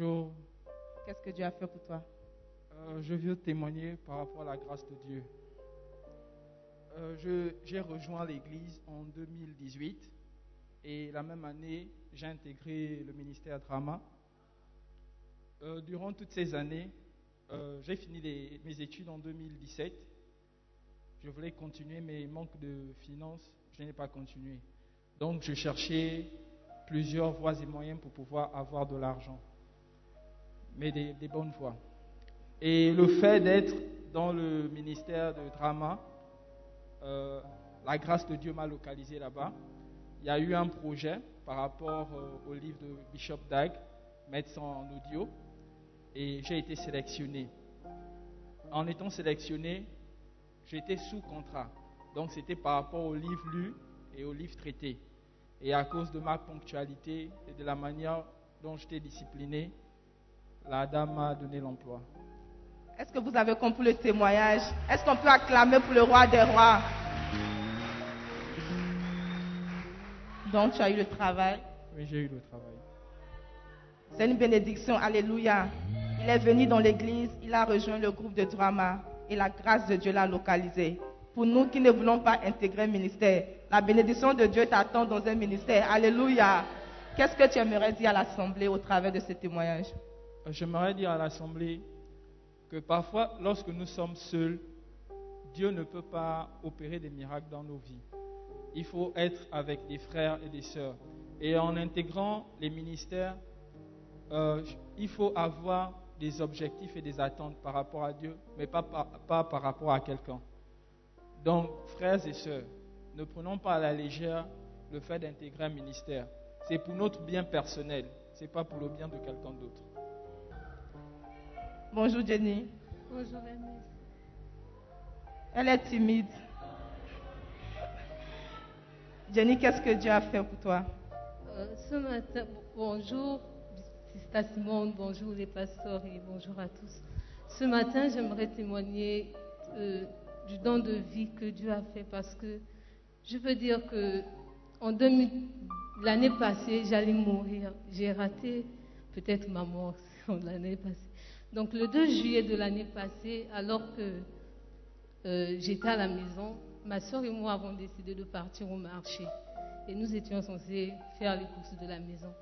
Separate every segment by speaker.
Speaker 1: Bonjour, qu'est-ce que Dieu a fait pour toi?
Speaker 2: Euh, je veux témoigner par rapport à la grâce de Dieu. Euh, j'ai rejoint l'Église en 2018 et la même année, j'ai intégré le ministère Drama. Euh, durant toutes ces années, euh, j'ai fini les- mes études en 2017. Je voulais continuer, mais manque de finances, je n'ai pas continué. Donc, je cherchais plusieurs voies et moyens pour pouvoir avoir de l'argent, mais des, bonnes voies. Et le fait d'être dans le ministère de drama, euh, la grâce de Dieu m'a localisé là-bas. Il y a eu un projet par rapport euh, au livre de Bishop Dag, Médecin en audio, et j'ai été sélectionné. En étant sélectionné, j'étais sous contrat. Donc c'était par rapport au livre lu et au livre traité. Et à cause de ma ponctualité et de la manière dont j'étais discipliné, la dame m'a donné l'emploi.
Speaker 1: Est-ce que vous avez compris le témoignage? Est-ce qu'on peut acclamer pour le roi des rois? Donc tu as eu le travail?
Speaker 2: Oui, j'ai eu le travail.
Speaker 1: C'est une bénédiction, alléluia. Il est venu dans l'église, il a rejoint le groupe de drama et la grâce de Dieu l'a localisé. Pour nous qui ne voulons pas intégrer un ministère, la bénédiction de Dieu t'attend dans un ministère. Alléluia. Qu'est-ce que tu aimerais dire à l'Assemblée au travers de ce témoignage?
Speaker 2: J'aimerais dire à l'Assemblée que parfois, lorsque nous sommes seuls, Dieu ne peut pas opérer des miracles dans nos vies. Il faut être avec des frères et des sœurs. Et en intégrant les ministères, euh, il faut avoir des objectifs et des attentes par rapport à Dieu, mais pas par, pas par rapport à quelqu'un. Donc, frères et sœurs, ne prenons pas à la légère le fait d'intégrer un ministère. C'est pour notre bien personnel, ce n'est pas pour le bien de quelqu'un d'autre.
Speaker 1: Bonjour Jenny.
Speaker 3: Bonjour Ernest.
Speaker 1: Elle est timide. Jenny, qu'est-ce que Dieu a fait pour toi?
Speaker 3: Euh, ce matin, bonjour, Sista Simone, bonjour les pasteurs et bonjour à tous. Ce matin, j'aimerais témoigner euh, du don de vie que Dieu a fait parce que je veux dire que en 2000 l'année passée, j'allais mourir. J'ai raté peut-être ma mort l'année passée. Donc le 2 juillet de l'année passée, alors que euh, j'étais à la maison, ma soeur et moi avons décidé de partir au marché. Et nous étions censés faire les courses de la maison.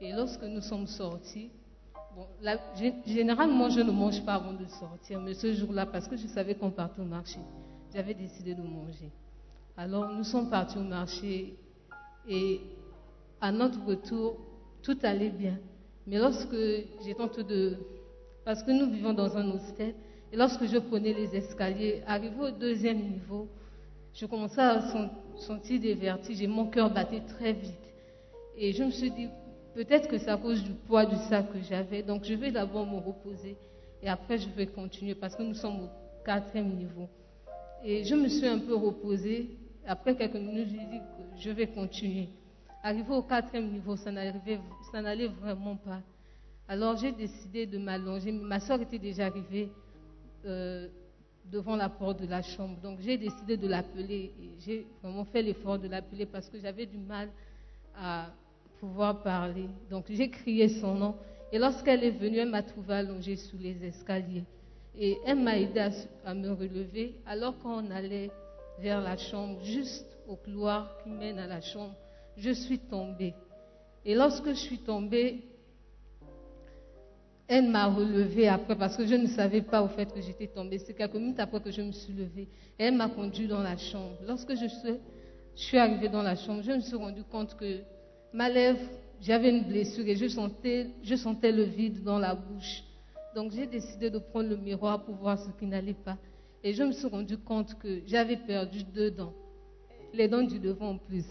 Speaker 3: Et lorsque nous sommes sortis, bon, généralement je ne mange pas avant de sortir, mais ce jour-là, parce que je savais qu'on partait au marché, j'avais décidé de manger. Alors nous sommes partis au marché et à notre retour, tout allait bien. Mais lorsque en train de... Parce que nous vivons dans un hostel, et lorsque je prenais les escaliers, arrivé au deuxième niveau, je commençais à sen- sentir des vertiges et mon cœur battait très vite. Et je me suis dit, peut-être que c'est à cause du poids du sac que j'avais, donc je vais d'abord me reposer et après je vais continuer parce que nous sommes au quatrième niveau. Et je me suis un peu reposée. Après quelques minutes, je dit que je vais continuer. Arrivé au quatrième niveau, ça n'allait vraiment pas. Alors j'ai décidé de m'allonger. Ma soeur était déjà arrivée euh, devant la porte de la chambre. Donc j'ai décidé de l'appeler. J'ai vraiment fait l'effort de l'appeler parce que j'avais du mal à pouvoir parler. Donc j'ai crié son nom. Et lorsqu'elle est venue, elle m'a trouvé allongée sous les escaliers. Et elle m'a aidé à, à me relever. Alors qu'on allait vers la chambre, juste au couloir qui mène à la chambre, je suis tombée. Et lorsque je suis tombée, elle m'a relevée après parce que je ne savais pas au fait que j'étais tombée. C'est quelques minutes après que je me suis levée. Elle m'a conduite dans la chambre. Lorsque je suis, je suis arrivée dans la chambre, je me suis rendu compte que ma lèvre, j'avais une blessure et je sentais, je sentais le vide dans la bouche. Donc j'ai décidé de prendre le miroir pour voir ce qui n'allait pas. Et je me suis rendu compte que j'avais perdu deux dents. Les dents du devant en plus.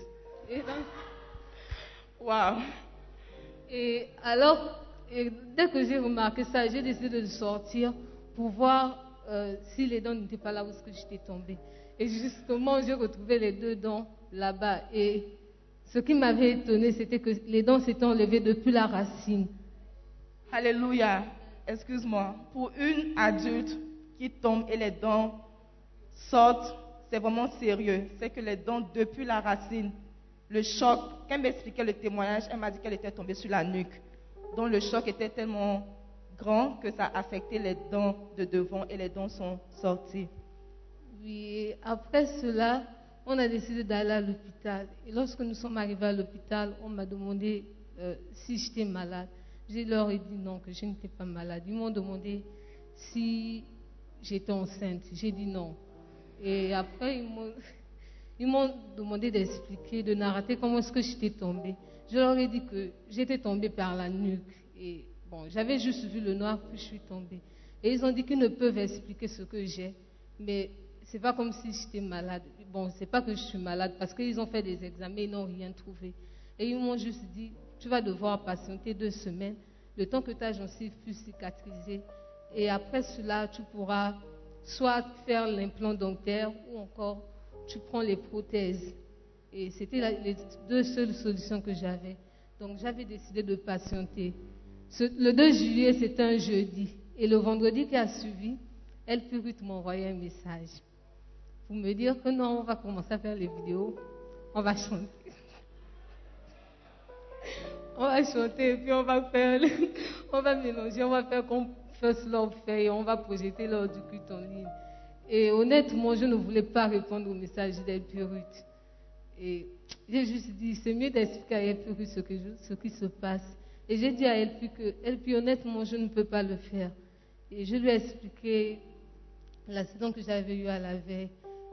Speaker 1: Waouh.
Speaker 3: Et alors, et dès que j'ai remarqué ça, j'ai décidé de sortir pour voir euh, si les dents n'étaient pas là où j'étais tombée. Et justement, j'ai retrouvé les deux dents là-bas. Et ce qui m'avait étonné, c'était que les dents s'étaient enlevées depuis la racine.
Speaker 1: Alléluia. Excuse-moi. Pour une adulte qui tombe et les dents sortent, c'est vraiment sérieux. C'est que les dents, depuis la racine, le choc, quand elle m'expliquait le témoignage, elle m'a dit qu'elle était tombée sur la nuque. Donc le choc était tellement grand que ça affectait les dents de devant et les dents sont sorties.
Speaker 3: Oui, après cela, on a décidé d'aller à l'hôpital. Et lorsque nous sommes arrivés à l'hôpital, on m'a demandé euh, si j'étais malade. Je leur dit non, que je n'étais pas malade. Ils m'ont demandé si j'étais enceinte. J'ai dit non. Et après, ils m'ont, demandé d'expliquer, de narrer comment est-ce que j'étais tombée. Je leur ai dit que j'étais tombée par la nuque. Et bon, j'avais juste vu le noir, puis je suis tombée. Et ils ont dit qu'ils ne peuvent expliquer ce que j'ai, mais c'est pas comme si j'étais malade. Bon, c'est pas que je suis malade parce qu'ils ont fait des examens, ils n'ont rien trouvé. Et ils m'ont juste dit, tu vas devoir patienter deux semaines, le temps que ta gencive puisse cicatriser. Et après cela, tu pourras soit faire l'implant dentaire ou encore tu prends les prothèses. Et c'était les deux seules solutions que j'avais. Donc j'avais décidé de patienter. Le 2 juillet, c'était un jeudi. Et le vendredi qui a suivi, elle Purite m'a envoyé un message pour me dire que non, on va commencer à faire les vidéos, on va chanter. On va chanter et puis on va faire, on va mélanger, on va faire comme First Love fait on va projeter lors du culte en ligne. Et honnêtement, je ne voulais pas répondre au message d'El Purite. Et j'ai juste dit, c'est mieux d'expliquer à El Purite ce, ce qui se passe. Et j'ai dit à El Purite que, El Purite, honnêtement, je ne peux pas le faire. Et je lui ai expliqué l'accident que j'avais eu à la veille.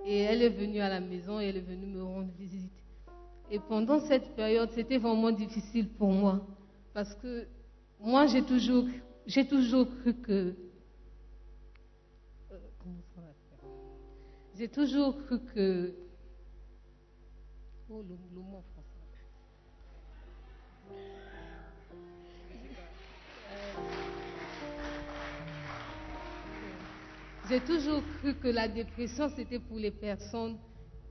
Speaker 3: Et elle est venue à la maison et elle est venue me rendre visite. Et pendant cette période, c'était vraiment difficile pour moi. Parce que moi, j'ai toujours, j'ai toujours cru que. euh, J'ai toujours cru que. Oh, le, le mot. J'ai toujours cru que la dépression, c'était pour les personnes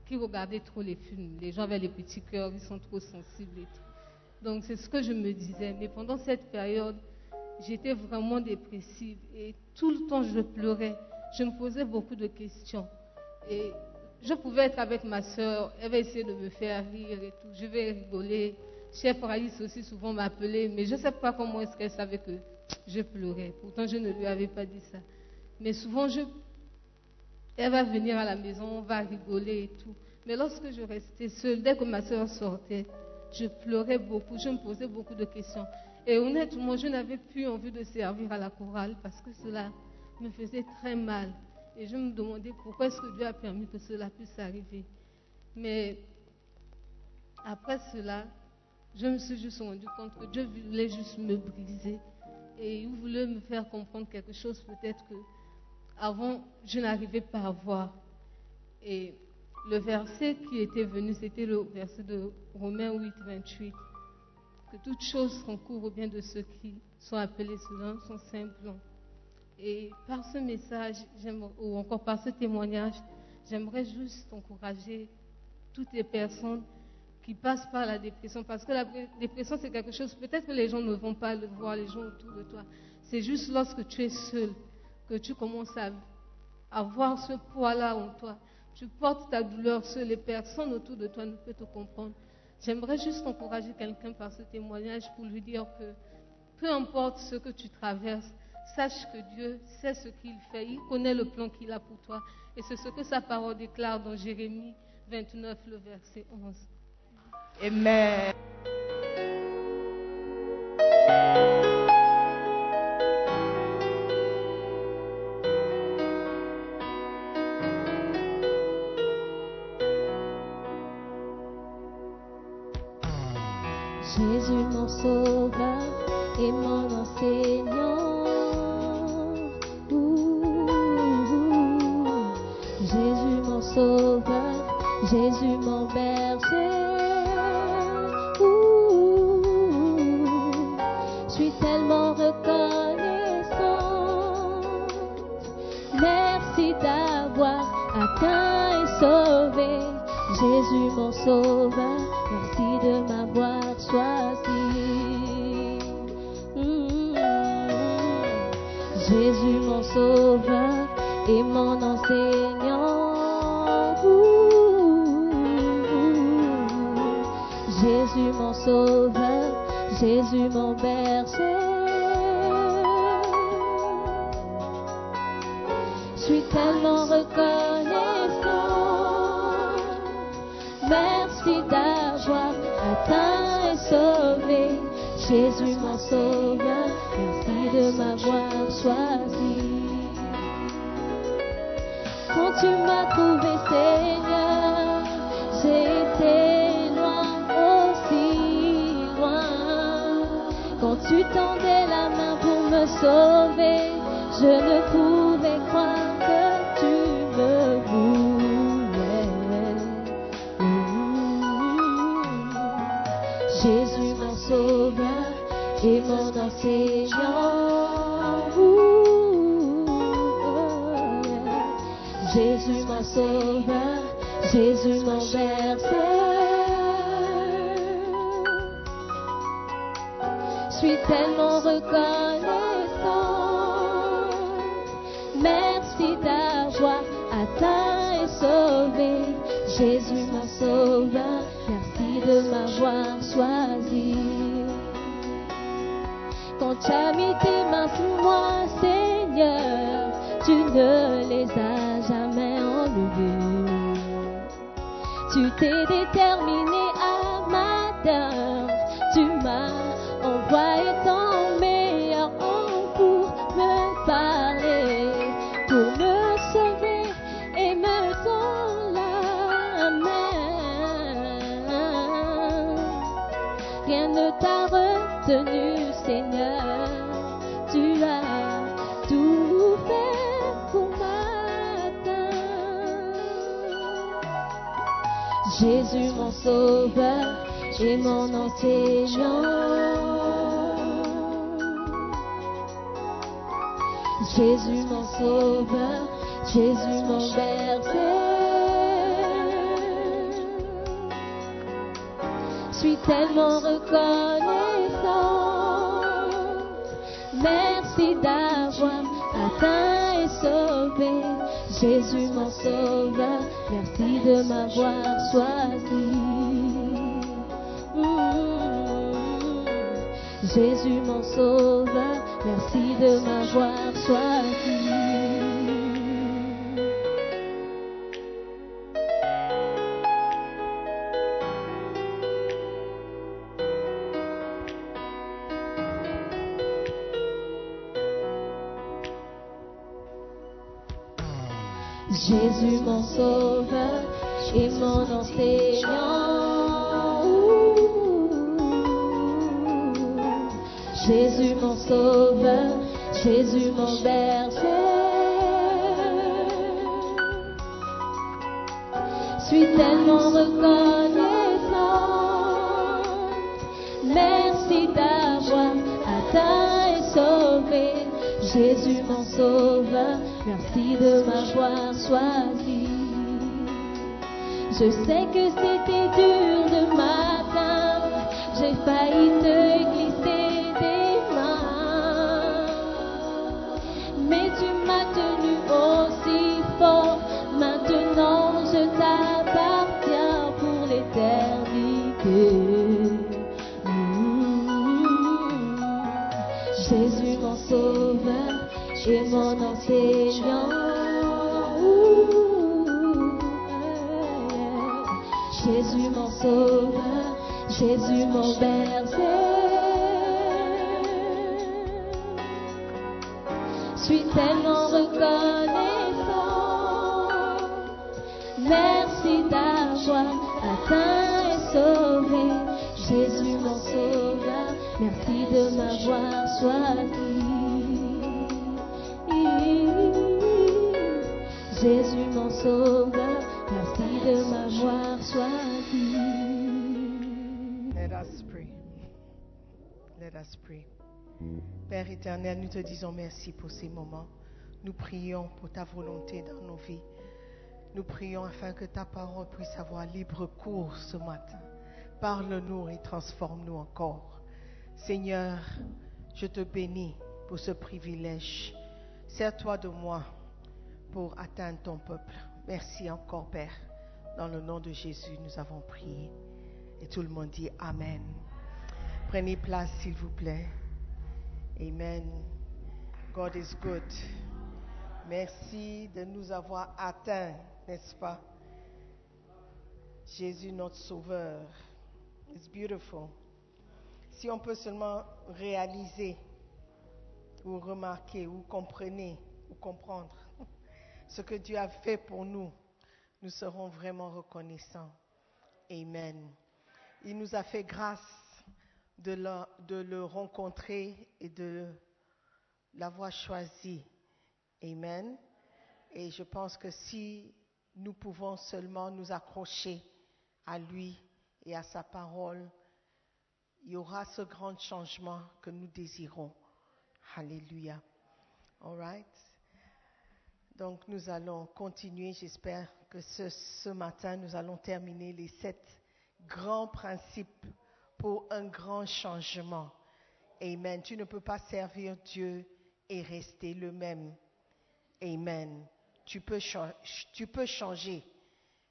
Speaker 3: qui regardaient trop les films. Les gens avec les petits cœurs, ils sont trop sensibles et tout. Donc c'est ce que je me disais. Mais pendant cette période, j'étais vraiment dépressive et tout le temps je pleurais. Je me posais beaucoup de questions. Et je pouvais être avec ma soeur, elle va essayer de me faire rire et tout. Je vais rigoler. Chef Raïs aussi souvent m'appelait, mais je ne sais pas comment est-ce qu'elle savait que je pleurais. Pourtant, je ne lui avais pas dit ça. Mais souvent, je, elle va venir à la maison, on va rigoler et tout. Mais lorsque je restais seule, dès que ma soeur sortait, je pleurais beaucoup, je me posais beaucoup de questions. Et honnêtement, je n'avais plus envie de servir à la chorale parce que cela me faisait très mal. Et je me demandais pourquoi est-ce que Dieu a permis que cela puisse arriver. Mais après cela, je me suis juste rendu compte que Dieu voulait juste me briser. Et il voulait me faire comprendre quelque chose peut-être que avant, je n'arrivais pas à voir. Et le verset qui était venu, c'était le verset de Romains 8, 28. Que toutes choses concourent au bien de ceux qui sont appelés selon son saint plan. Et par ce message, ou encore par ce témoignage, j'aimerais juste encourager toutes les personnes qui passent par la dépression. Parce que la dépression, c'est quelque chose, peut-être que les gens ne vont pas le voir, les gens autour de toi. C'est juste lorsque tu es seul que tu commences à avoir ce poids-là en toi. Tu portes ta douleur seul et personne autour de toi ne peut te comprendre. J'aimerais juste encourager quelqu'un par ce témoignage pour lui dire que peu importe ce que tu traverses, sache que Dieu sait ce qu'il fait, il connaît le plan qu'il a pour toi. Et c'est ce que sa parole déclare dans Jérémie 29, le verset 11.
Speaker 1: Amen.
Speaker 4: Jésus mon berger. Je suis tellement reconnaissant. Merci d'avoir atteint et sauvé Jésus mon sauveur. Merci de m'avoir choisi. Quand tu m'as trouvé Seigneur, tu tendais la main pour me sauver, je ne pouvais croire que tu me voulais. Jésus mon sauveur et mon enseignant. Jésus mon sauveur, Jésus mon berger. Ne t'a retenu, Seigneur. Tu as tout fait pour m'atteindre. Jésus mon sauveur et mon enseignant. Jésus mon sauveur, Jésus mon berger. Suis tellement reconnaissante. Merci d'avoir atteint et sauvé Jésus mon sauveur. Merci de m'avoir choisi. Mm. Jésus mon sauveur, merci de m'avoir choisi. Merci de m'avoir choisi. Je sais que c'était Jésus mon berger. suis tellement reconnaissant. Merci d'avoir atteint et sauvé Jésus mon sauveur. Merci de m'avoir choisi.
Speaker 5: Père éternel, nous te disons merci pour ces moments. Nous prions pour ta volonté dans nos vies. Nous prions afin que ta parole puisse avoir libre cours ce matin. Parle-nous et transforme-nous encore. Seigneur, je te bénis pour ce privilège. Sers-toi de moi pour atteindre ton peuple. Merci encore, Père. Dans le nom de Jésus, nous avons prié. Et tout le monde dit Amen. Prenez place, s'il vous plaît. Amen. God is good. Merci de nous avoir atteints, n'est-ce pas? Jésus, notre Sauveur. It's beautiful. Si on peut seulement réaliser ou remarquer ou comprendre ou comprendre ce que Dieu a fait pour nous, nous serons vraiment reconnaissants. Amen. Il nous a fait grâce de, le rencontrer et de l'avoir choisi. Amen. Et je pense que si nous pouvons seulement nous accrocher à lui et à sa parole, il y aura ce grand changement que nous désirons. Alléluia. All right. Donc nous allons continuer. J'espère que ce matin, nous allons terminer les sept grands principes pour un grand changement. Amen. Tu ne peux pas servir Dieu et rester le même. Amen. Tu peux, changer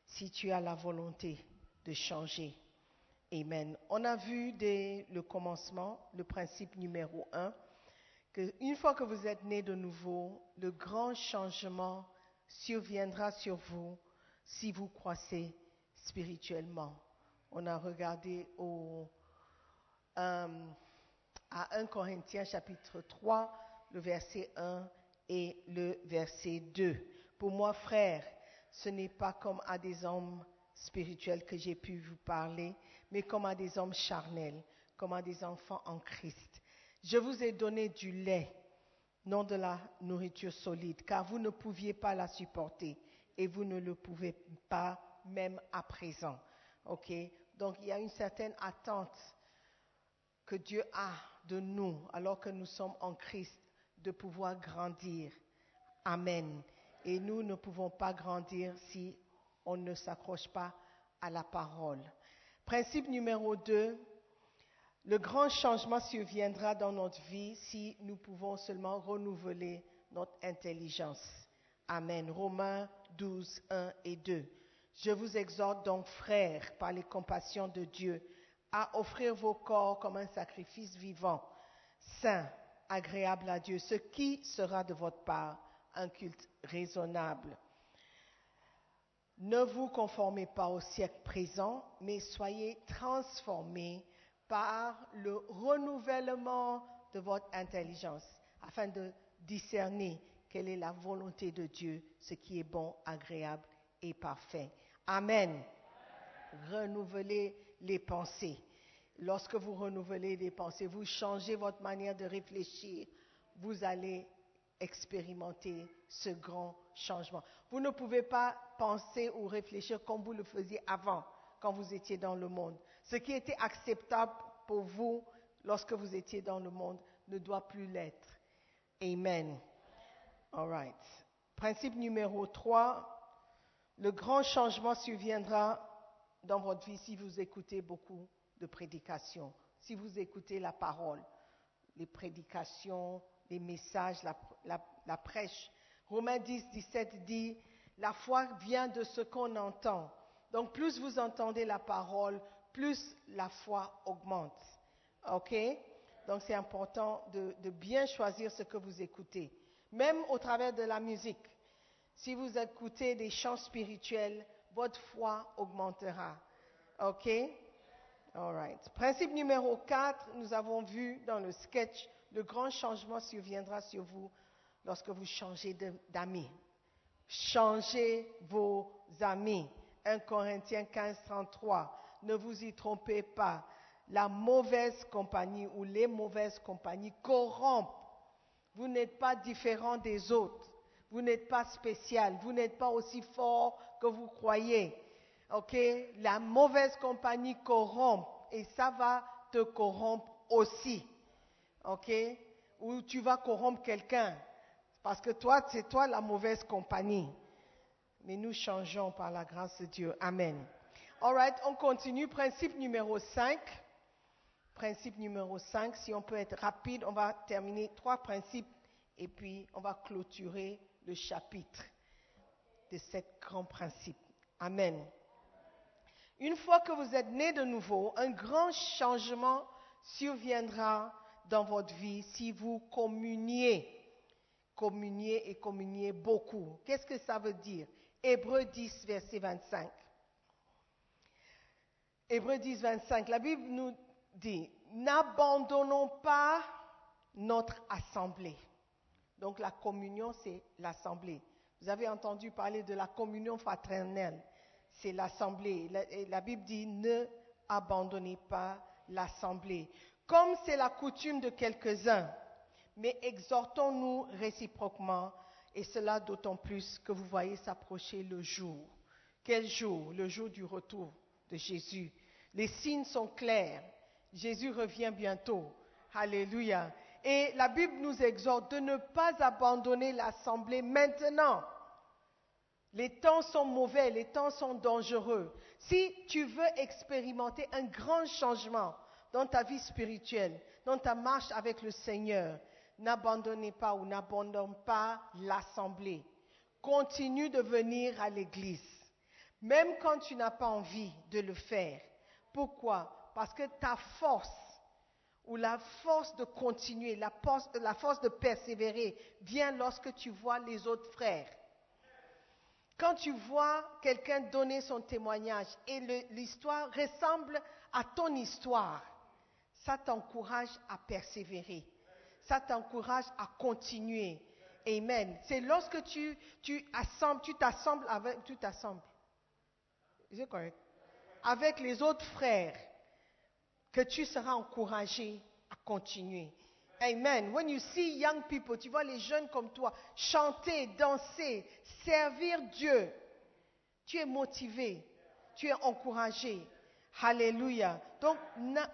Speaker 5: si tu as la volonté de changer. Amen. On a vu dès le commencement le principe numéro un, que une fois que vous êtes né de nouveau, le grand changement surviendra sur vous si vous croissez spirituellement. On a regardé au, euh, à 1 Corinthiens chapitre 3, le verset 1 et le verset 2. Pour moi, frère, ce n'est pas comme à des hommes spirituels que j'ai pu vous parler, mais comme à des hommes charnels, comme à des enfants en Christ. Je vous ai donné du lait, non de la nourriture solide, car vous ne pouviez pas la supporter et vous ne le pouvez pas même à présent. OK? Donc il y a une certaine attente que Dieu a de nous, alors que nous sommes en Christ, de pouvoir grandir. Amen. Et nous ne pouvons pas grandir si on ne s'accroche pas à la parole. Principe numéro 2, le grand changement surviendra dans notre vie si nous pouvons seulement renouveler notre intelligence. Amen. Romains 12, 1 et 2. Je vous exhorte donc, frères, par les compassions de Dieu, à offrir vos corps comme un sacrifice vivant, saint, agréable à Dieu, ce qui sera de votre part un culte raisonnable. Ne vous conformez pas au siècle présent, mais soyez transformés par le renouvellement de votre intelligence, afin de discerner quelle est la volonté de Dieu, ce qui est bon, agréable et parfait. Amen. Renouvelez les pensées. Lorsque vous renouvelez les pensées, vous changez votre manière de réfléchir, vous allez expérimenter ce grand changement. Vous ne pouvez pas penser ou réfléchir comme vous le faisiez avant, quand vous étiez dans le monde. Ce qui était acceptable pour vous lorsque vous étiez dans le monde ne doit plus l'être. Amen. All right. Principe numéro 3, le grand changement surviendra dans votre vie si vous écoutez beaucoup de prédications, si vous écoutez la parole, les prédications, les messages, la, prêche. Romains 10, 17 dit, la foi vient de ce qu'on entend. Donc plus vous entendez la parole, plus la foi augmente. OK? Donc c'est important de bien choisir ce que vous écoutez. même au travers de la musique. Si vous écoutez des chants spirituels, votre foi augmentera. OK? All right. Principe numéro 4, nous avons vu dans le sketch, le grand changement surviendra sur vous lorsque vous changez d'amis. Changez vos amis. 1 Corinthiens 15, 33. Ne vous y trompez pas. La mauvaise compagnie ou les mauvaises compagnies corrompent. Vous n'êtes pas différent des autres. Vous n'êtes pas spécial. Vous n'êtes pas aussi fort que vous croyez. OK? La mauvaise compagnie corrompt et ça va te corrompre aussi. OK? Ou tu vas corrompre quelqu'un. Parce que toi, c'est toi la mauvaise compagnie. Mais nous changeons par la grâce de Dieu. Amen. All right, on continue. Principe numéro 5. Principe numéro 5. Si on peut être rapide, on va terminer trois principes et puis on va clôturer le chapitre de ces grands principes. Amen. Une fois que vous êtes né de nouveau, un grand changement surviendra dans votre vie si vous communiez. Communiez et communiez beaucoup. Qu'est-ce que ça veut dire? Hébreu 10, verset 25. Hébreu 10, 25. La Bible nous dit, n'abandonnons pas notre assemblée. Donc la communion, c'est l'assemblée. Vous avez entendu parler de la communion fraternelle. C'est l'assemblée. La, Bible dit, ne abandonnez pas l'assemblée. Comme c'est la coutume de quelques-uns, mais exhortons-nous réciproquement, et cela d'autant plus que vous voyez s'approcher le jour. Quel jour? Le jour du retour de Jésus. Les signes sont clairs. Jésus revient bientôt. Alléluia. Et la Bible nous exhorte de ne pas abandonner l'assemblée maintenant. Les temps sont mauvais, les temps sont dangereux. Si tu veux expérimenter un grand changement dans ta vie spirituelle, dans ta marche avec le Seigneur, n'abandonnez pas ou n'abandonne pas l'assemblée. Continue de venir à l'église, même quand tu n'as pas envie de le faire. Pourquoi? Parce que ta force ou la force de continuer, la force, de persévérer vient lorsque tu vois les autres frères. Quand tu vois quelqu'un donner son témoignage et l'histoire ressemble à ton histoire, ça t'encourage à persévérer. Ça t'encourage à continuer. Amen. C'est lorsque tu, tu assembles, tu t'assembles avec? Avec les autres frères que tu seras encouragé à continuer. Amen. When you see young people, tu vois les jeunes comme toi chanter, danser, servir Dieu, tu es motivé, tu es encouragé. Alléluia. Donc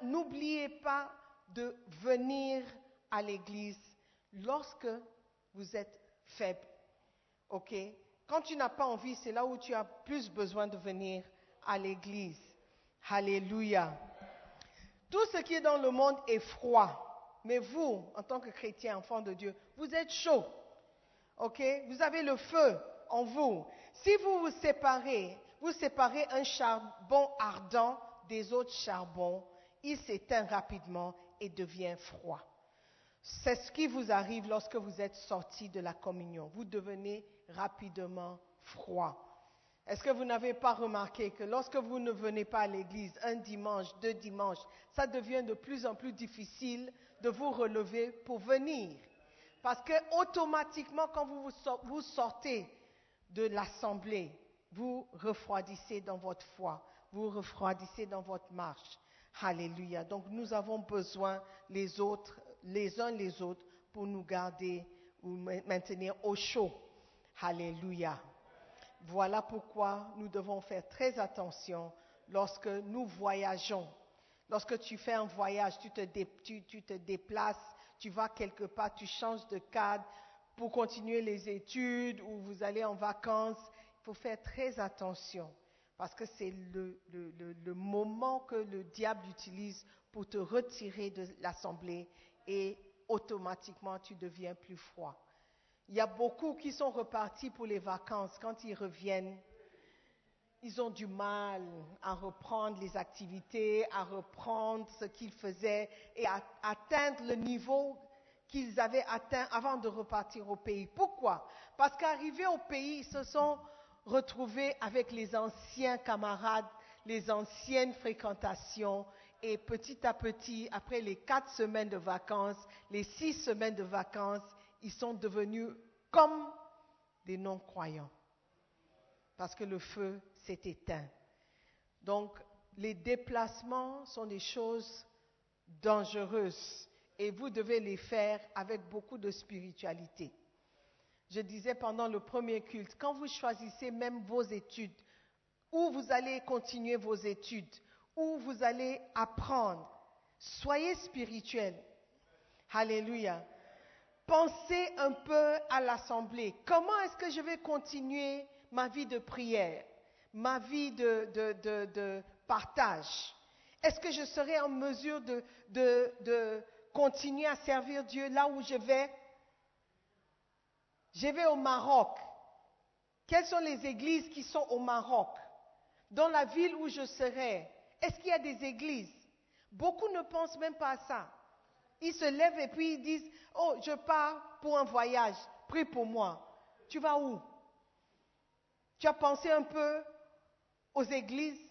Speaker 5: n'oubliez pas de venir à l'église lorsque vous êtes faible. OK? Quand tu n'as pas envie, c'est là où tu as plus besoin de venir à l'église. Alléluia. Tout ce qui est dans le monde est froid. Mais vous, en tant que chrétien, enfant de Dieu, vous êtes chaud. OK? Vous avez le feu en vous. Si vous vous séparez, vous séparez un charbon ardent des autres charbons, il s'éteint rapidement et devient froid. C'est ce qui vous arrive lorsque vous êtes sorti de la communion. Vous devenez rapidement froid. Est-ce que vous n'avez pas remarqué que lorsque vous ne venez pas à l'église un dimanche, deux dimanches, ça devient de plus en plus difficile de vous relever pour venir? Parce que automatiquement, quand vous, vous sor- vous sortez de l'assemblée, vous refroidissez dans votre foi, vous refroidissez dans votre marche. Alléluia. Donc nous avons besoin les les uns les autres, pour nous garder ou ma- maintenir au chaud. Alléluia. Voilà pourquoi nous devons faire très attention lorsque nous voyageons. Lorsque tu fais un voyage, tu te, tu- te déplaces, tu vas quelque part, tu changes de cadre pour continuer les études ou vous allez en vacances. Il faut faire très attention parce que c'est le moment que le diable utilise pour te retirer de l'assemblée et automatiquement tu deviens plus froid. Il y a beaucoup qui sont repartis pour les vacances. Quand ils reviennent, ils ont du mal à reprendre les activités, à reprendre ce qu'ils faisaient et à atteindre le niveau qu'ils avaient atteint avant de repartir au pays. Pourquoi? Parce qu'arrivés au pays, ils se sont retrouvés avec les anciens camarades, les anciennes fréquentations, et petit à petit, après les quatre semaines de vacances, les six semaines de vacances, ils sont devenus comme des non-croyants. Parce que le feu s'est éteint. Donc, les déplacements sont des choses dangereuses et vous devez les faire avec beaucoup de spiritualité. Je disais pendant le premier culte, quand vous choisissez même vos études, où vous allez continuer vos études, où vous allez apprendre, soyez spirituel. Alléluia. Pensez un peu à l'assemblée. Comment est-ce que je vais continuer ma vie de prière, ma vie de, partage? Est-ce que je serai en mesure de, continuer à servir Dieu là où je vais? Je vais au Maroc. Quelles sont les églises qui sont au Maroc? Dans la ville où je serai, est-ce qu'il y a des églises? Beaucoup ne pensent même pas à ça. Ils se lèvent et puis ils disent, oh, je pars pour un voyage, prie pour moi. Tu vas où? Tu as pensé un peu aux églises?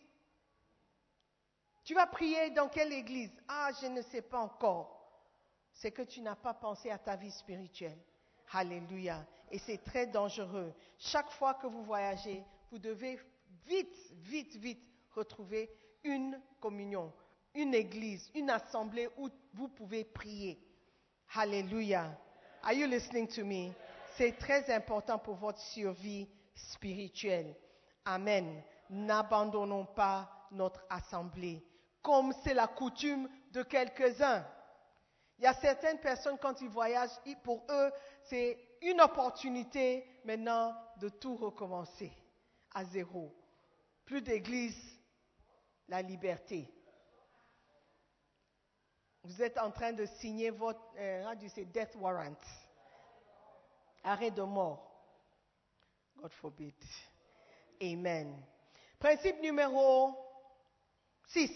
Speaker 5: Tu vas prier dans quelle église? Ah, je ne sais pas encore. C'est que tu n'as pas pensé à ta vie spirituelle. Alléluia. Et c'est très dangereux. Chaque fois que vous voyagez, vous devez vite, vite, vite retrouver une communion, une église, une assemblée où vous pouvez prier. Alléluia. Are you listening to me? C'est très important pour votre survie spirituelle. Amen. N'abandonnons pas notre assemblée, comme c'est la coutume de quelques-uns. Il y a certaines personnes, quand ils voyagent, pour eux, c'est une opportunité maintenant de tout recommencer à zéro. Plus d'église, la liberté. Vous êtes en train de signer votre, euh, death warrant. Arrêt de mort. God forbid. Amen. Principe numéro 6.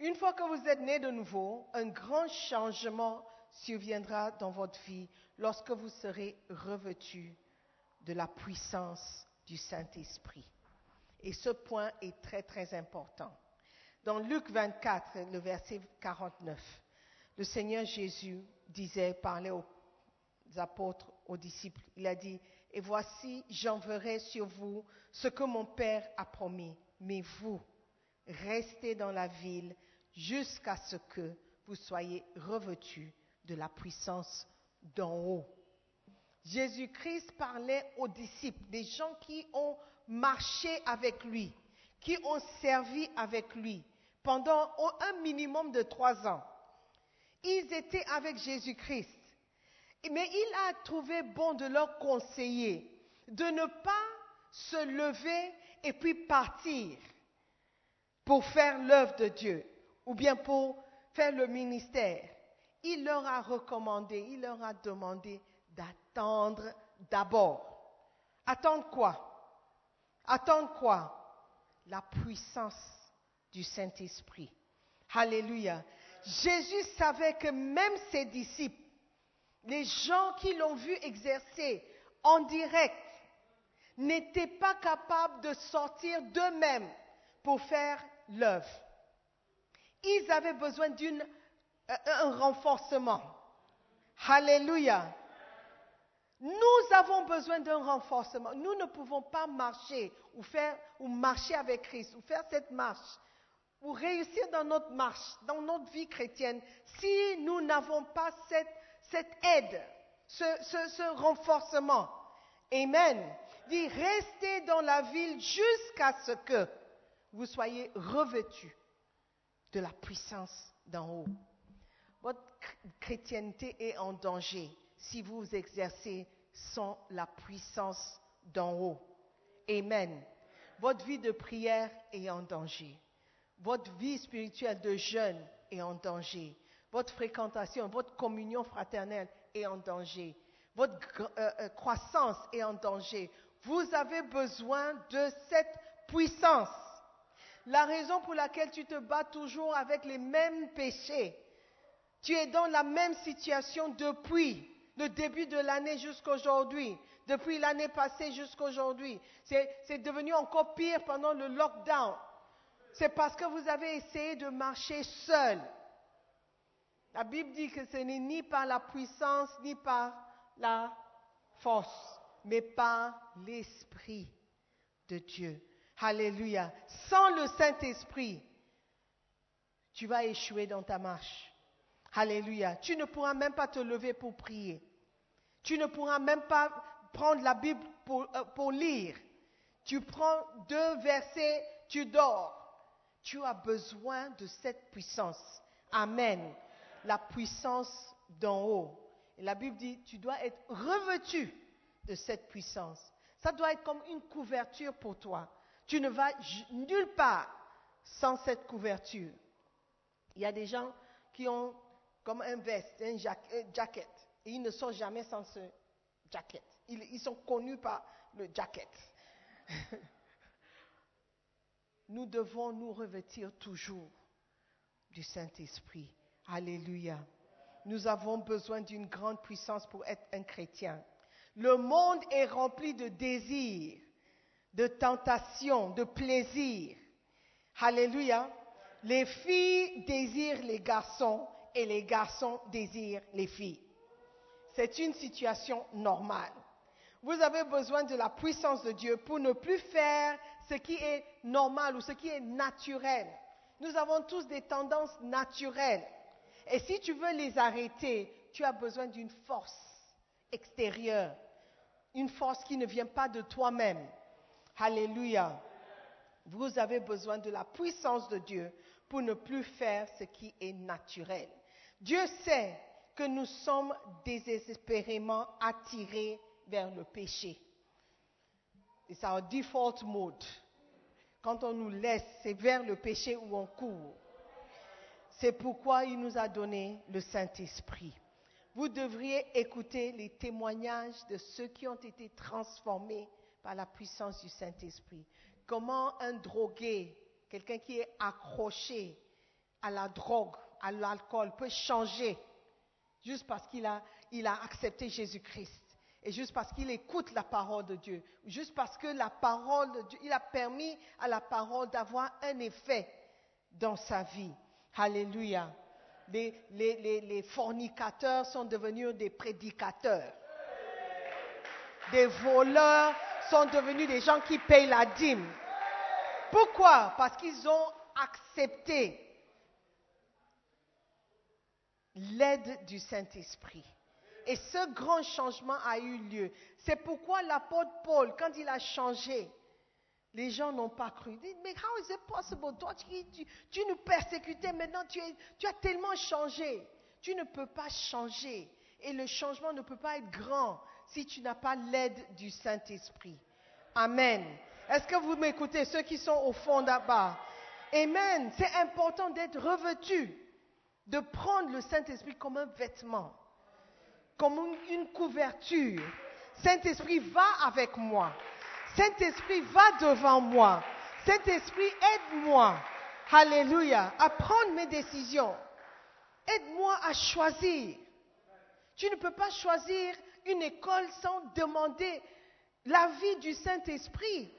Speaker 5: Une fois que vous êtes né de nouveau, un grand changement surviendra dans votre vie lorsque vous serez revêtu de la puissance du Saint-Esprit. Et ce point est très très important. Dans Luc 24, le verset 49, le Seigneur Jésus disait, parlait aux apôtres, aux disciples, il a dit, et voici, j'enverrai sur vous ce que mon Père a promis, mais vous, restez dans la ville jusqu'à ce que vous soyez revêtus de la puissance d'en haut. Jésus-Christ parlait aux disciples, des gens qui ont marché avec lui, qui ont servi avec lui, pendant un minimum de trois ans. Ils étaient avec Jésus-Christ. Mais il a trouvé bon de leur conseiller de ne pas se lever et puis partir pour faire l'œuvre de Dieu ou bien pour faire le ministère. Il leur a recommandé, il leur a demandé d'attendre d'abord. Attendre quoi? Attendre quoi? La puissance du Saint-Esprit. Alléluia. Jésus savait que même ses disciples, les gens qui l'ont vu exercer en direct, n'étaient pas capables de sortir d'eux-mêmes pour faire l'œuvre. Ils avaient besoin d'un euh, renforcement. Alléluia. Nous avons besoin d'un renforcement. Nous ne pouvons pas marcher ou faire ou marcher avec Christ ou faire cette marche pour réussir dans notre marche, dans notre vie chrétienne, si nous n'avons pas cette, aide, ce, renforcement. Amen. Dit restez dans la ville jusqu'à ce que vous soyez revêtus de la puissance d'en haut. Votre chrétienté est en danger si vous exercez sans la puissance d'en haut. Amen. Votre vie de prière est en danger. Votre vie spirituelle de jeûne est en danger. Votre fréquentation, votre communion fraternelle est en danger. Votre euh, euh, croissance est en danger. Vous avez besoin de cette puissance. La raison pour laquelle tu te bats toujours avec les mêmes péchés, Tu es dans la même situation depuis le début de l'année jusqu'à aujourd'hui, depuis l'année passée jusqu'à aujourd'hui. C'est devenu encore pire pendant le lockdown. C'est parce que vous avez essayé de marcher seul. La Bible dit que ce n'est ni par la puissance, ni par la force, mais par l'Esprit de Dieu. Alléluia. Sans le Saint-Esprit, tu vas échouer dans ta marche. Alléluia. Tu ne pourras même pas te lever pour prier. Tu ne pourras même pas prendre la Bible pour, euh, pour lire. Tu prends deux versets, tu dors. Tu as besoin de cette puissance. Amen. La puissance d'en haut. Et la Bible dit, tu dois être revêtu de cette puissance. Ça doit être comme une couverture pour toi. Tu ne vas nulle part sans cette couverture. Il y a des gens qui ont comme un veste, un jacket, et ils ne sont jamais sans ce jacket. Ils, ils sont connus par le jacket. nous devons nous revêtir toujours du Saint-Esprit. Alléluia. Nous avons besoin d'une grande puissance pour être un chrétien. Le monde est rempli de désirs, de tentations, de plaisirs. Alléluia. Les filles désirent les garçons et les garçons désirent les filles. C'est une situation normale. Vous avez besoin de la puissance de Dieu pour ne plus faire ce qui est normal ou ce qui est naturel. Nous avons tous des tendances naturelles. Et si tu veux les arrêter, tu as besoin d'une force extérieure, une force qui ne vient pas de toi-même. Alléluia. Vous avez besoin de la puissance de Dieu pour ne plus faire ce qui est naturel. Dieu sait que nous sommes désespérément attirés vers le péché. C'est our default mode. Quand on nous laisse, c'est vers le péché où on court. C'est pourquoi il nous a donné le Saint-Esprit. Vous devriez écouter les témoignages de ceux qui ont été transformés par la puissance du Saint-Esprit. Comment un drogué, quelqu'un qui est accroché à la drogue, à l'alcool, peut changer juste parce qu'il a, accepté Jésus-Christ. Et juste parce qu'il écoute la parole de Dieu, juste parce que la parole de Dieu, il a permis à la parole d'avoir un effet dans sa vie. Alléluia. Les, les, fornicateurs sont devenus des prédicateurs. Des voleurs sont devenus des gens qui payent la dîme. Pourquoi? Parce qu'ils ont accepté l'aide du Saint-Esprit. Et ce grand changement a eu lieu. C'est pourquoi l'apôtre Paul, quand il a changé, les gens n'ont pas cru. Ils disent, mais how is it possible? Toi, tu, nous persécutais, maintenant tu, as tellement changé. Tu ne peux pas changer. Et le changement ne peut pas être grand si tu n'as pas l'aide du Saint-Esprit. Amen. Est-ce que vous m'écoutez, ceux qui sont au fond là-bas? Amen. C'est important d'être revêtu, de prendre le Saint-Esprit comme un vêtement comme une couverture. Saint-Esprit, va avec moi. Saint-Esprit, va devant moi. Saint-Esprit, aide-moi. Alléluia. À prendre mes décisions. Aide-moi à choisir. Tu ne peux pas choisir une école sans demander l'avis du Saint-Esprit.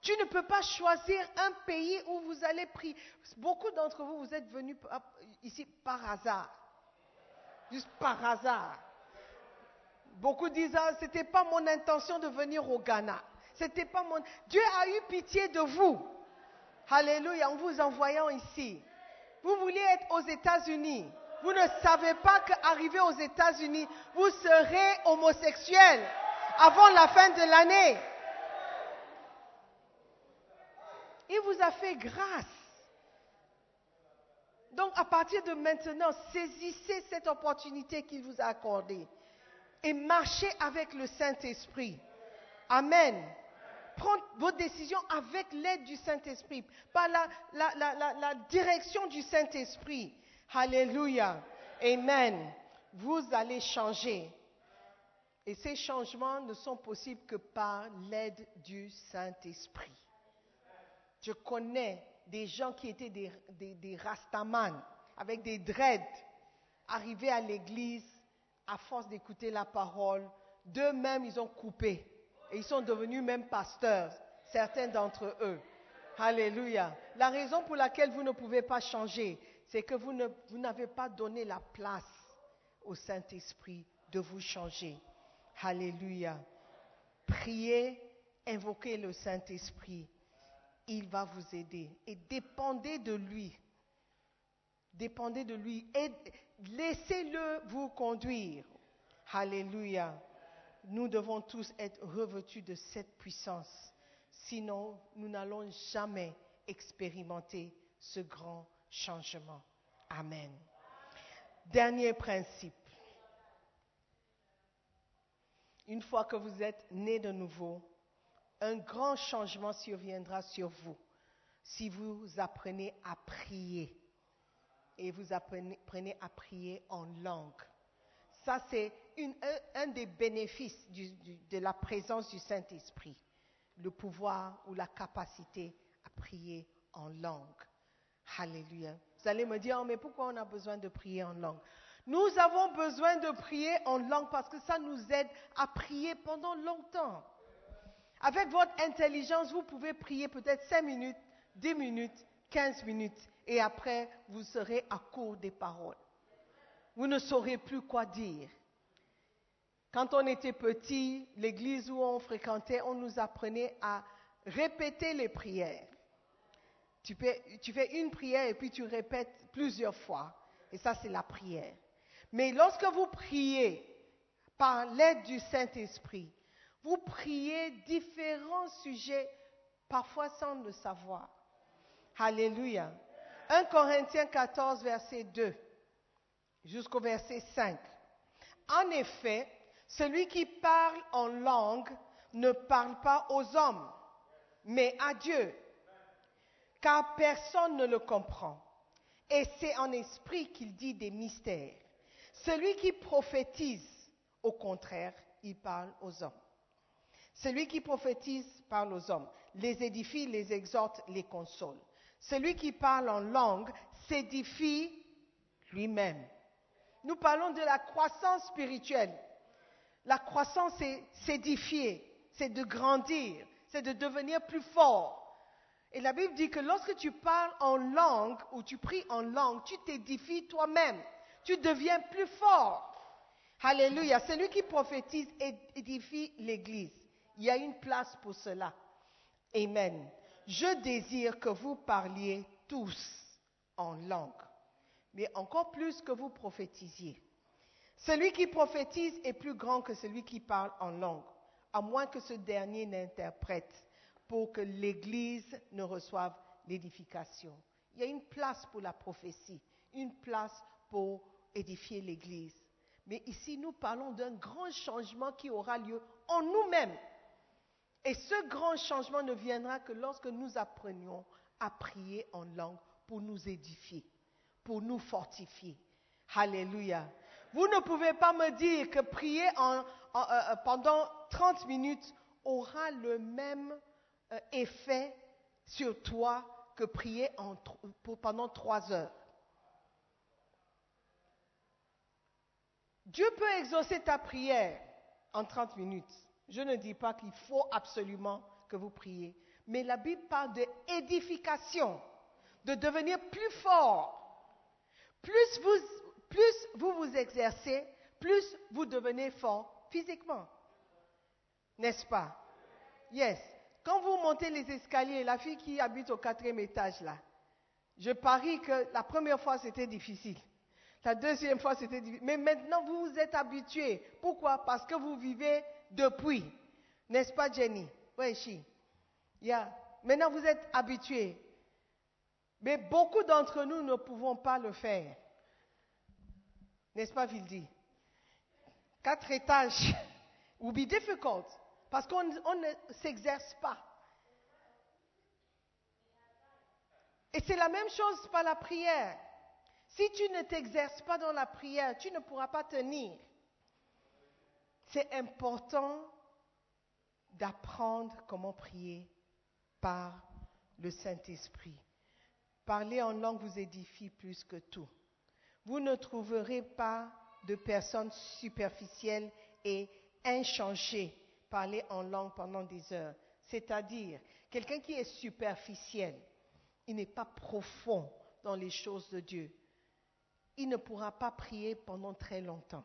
Speaker 5: Tu ne peux pas choisir un pays où vous allez prier. Beaucoup d'entre vous, vous êtes venus ici par hasard juste par hasard. Beaucoup disent, ah, ce n'était pas mon intention de venir au Ghana. C'était pas mon... Dieu a eu pitié de vous. Alléluia, en vous envoyant ici. Vous vouliez être aux États-Unis. Vous ne savez pas qu'arrivé aux États-Unis, vous serez homosexuel avant la fin de l'année. Il vous a fait grâce. Donc à partir de maintenant, saisissez cette opportunité qu'il vous a accordée et marchez avec le Saint-Esprit. Amen. Prenez vos décisions avec l'aide du Saint-Esprit, par la, la, direction du Saint-Esprit. Alléluia. Amen. Vous allez changer. Et ces changements ne sont possibles que par l'aide du Saint-Esprit. Je connais des gens qui étaient des, des, avec des dreads, arriver à l'église à force d'écouter la parole. D'eux-mêmes, ils ont coupé. Et ils sont devenus même pasteurs, certains d'entre eux. Alléluia. La raison pour laquelle vous ne pouvez pas changer, c'est que vous n'avez pas donné la place au Saint-Esprit de vous changer. Alléluia. Priez, invoquez le Saint-Esprit. Il va vous aider. Et dépendez de lui. Dépendez de lui. Et laissez-le vous conduire. Alléluia. Nous devons tous être revêtus de cette puissance. Sinon, nous n'allons jamais expérimenter ce grand changement. Amen. Dernier principe. Une fois que vous êtes né de nouveau, un grand changement surviendra sur vous si vous apprenez à prier. Et vous apprenez, à prier en langue. Ça, c'est un, des bénéfices de la présence du Saint-Esprit, le pouvoir ou la capacité à prier en langue. Alléluia. Vous allez me dire, oh, mais pourquoi on a besoin de prier en langue? Nous avons besoin de prier en langue parce que ça nous aide à prier pendant longtemps. Avec votre intelligence, vous pouvez prier peut-être 5 minutes, 10 minutes, 15 minutes, et après, vous serez à court des paroles. Vous ne saurez plus quoi dire. Quand on était petit, l'église où on fréquentait, on nous apprenait à répéter les prières. Tu fais, tu fais, une prière et puis tu répètes plusieurs fois. Et ça, c'est la prière. Mais lorsque vous priez par l'aide du Saint-Esprit, vous priez différents sujets, parfois sans le savoir. Alléluia. 1 Corinthiens 14, verset 2 jusqu'au verset 5. En effet, celui qui parle en langue ne parle pas aux hommes, mais à Dieu, car personne ne le comprend. Et c'est en esprit qu'il dit des mystères. Celui qui prophétise, au contraire, il parle aux hommes. Celui qui prophétise parle aux hommes, les édifie, les exhorte, les console. Celui qui parle en langue s'édifie lui-même. Nous parlons de la croissance spirituelle. La croissance, c'est s'édifier, c'est de grandir, c'est de devenir plus fort. Et la Bible dit que lorsque tu parles en langue ou tu pries en langue, tu t'édifies toi-même. Tu deviens plus fort. Alléluia. Celui qui prophétise édifie l'Église. Il y a une place pour cela. Amen. Je désire que vous parliez tous en langue, mais encore plus que vous prophétisiez. Celui qui prophétise est plus grand que celui qui parle en langue, à moins que ce dernier n'interprète pour que l'Église ne reçoive l'édification. Il y a une place pour la prophétie, une place pour édifier l'Église. Mais ici, nous parlons d'un grand changement qui aura lieu en nous-mêmes. Et ce grand changement ne viendra que lorsque nous apprenions à prier en langue pour nous édifier, pour nous fortifier. Alléluia. Vous ne pouvez pas me dire que prier en, euh, pendant 30 minutes aura le même euh, effet sur toi que prier pendant 3 heures. Dieu peut exaucer ta prière en 30 minutes. Je ne dis pas qu'il faut absolument que vous priez, mais la Bible parle d'édification, de devenir plus fort. Plus vous, plus vous vous exercez, plus vous devenez fort physiquement. N'est-ce pas? Yes. Quand vous montez les escaliers, la fille qui habite au quatrième étage là, je parie que la première fois c'était difficile. La deuxième fois c'était difficile. Mais maintenant vous vous êtes habitué. Pourquoi? Parce que vous vivez depuis. N'est-ce pas, Jenny? Oui, chi. Yeah. Maintenant, vous êtes habitués. Mais beaucoup d'entre nous ne pouvons pas le faire. N'est-ce pas, Vildi? Quatre étages will be difficult parce qu'on ne s'exerce pas. Et c'est la même chose par la prière. Si tu ne t'exerces pas dans la prière, tu ne pourras pas tenir c'est important d'apprendre comment prier par le Saint-Esprit. Parler en langue vous édifie plus que tout. Vous ne trouverez pas de personnes superficielles et inchangées parler en langue pendant des heures. C'est-à-dire, quelqu'un qui est superficiel, il n'est pas profond dans les choses de Dieu. Il ne pourra pas prier pendant très longtemps.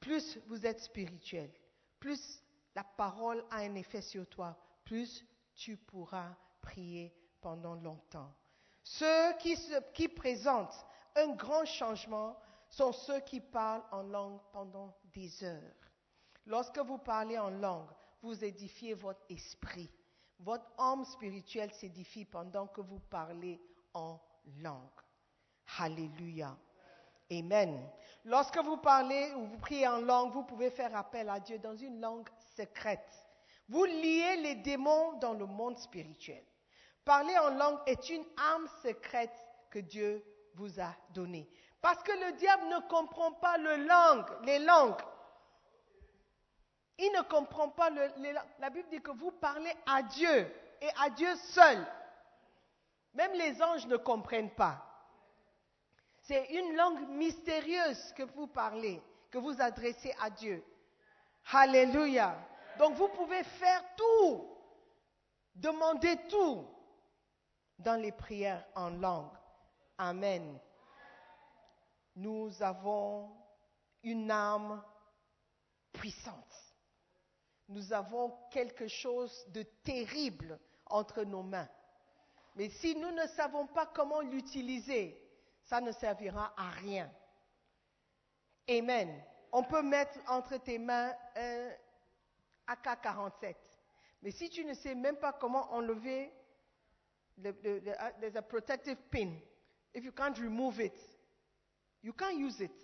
Speaker 5: Plus vous êtes spirituel, plus la parole a un effet sur toi, plus tu pourras prier pendant longtemps. Ceux qui, se- qui présentent un grand changement sont ceux qui parlent en langue pendant des heures. Lorsque vous parlez en langue, vous édifiez votre esprit. Votre âme spirituelle s'édifie pendant que vous parlez en langue. Alléluia. Amen. Lorsque vous parlez ou vous priez en langue, vous pouvez faire appel à Dieu dans une langue secrète. Vous liez les démons dans le monde spirituel. Parler en langue est une arme secrète que Dieu vous a donnée. Parce que le diable ne comprend pas le langue, les langues. Il ne comprend pas le- les langues. La Bible dit que vous parlez à Dieu et à Dieu seul. Même les anges ne comprennent pas. C'est une langue mystérieuse que vous parlez, que vous adressez à Dieu. Alléluia. Donc vous pouvez faire tout, demander tout dans les prières en langue. Amen. Nous avons une âme puissante. Nous avons quelque chose de terrible entre nos mains. Mais si nous ne savons pas comment l'utiliser, ça ne servira à rien. Amen. On peut mettre entre tes mains un AK-47. Mais si tu ne sais même pas comment enlever, le, le- le- uh, there's a protective pin. If you can't remove it, you can't use it.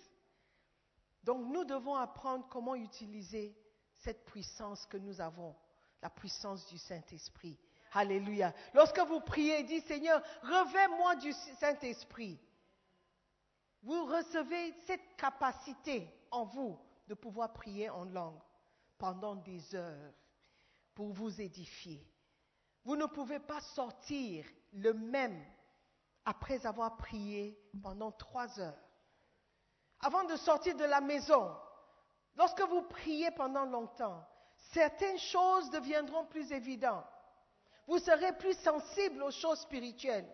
Speaker 5: Donc nous devons apprendre comment utiliser cette puissance que nous avons, la puissance du Saint-Esprit. Alléluia. Lorsque vous priez, dites Seigneur, revêt-moi du Saint-Esprit. Vous recevez cette capacité en vous de pouvoir prier en langue pendant des heures pour vous édifier. Vous ne pouvez pas sortir le même après avoir prié pendant trois heures. Avant de sortir de la maison, lorsque vous priez pendant longtemps, certaines choses deviendront plus évidentes. Vous serez plus sensible aux choses spirituelles.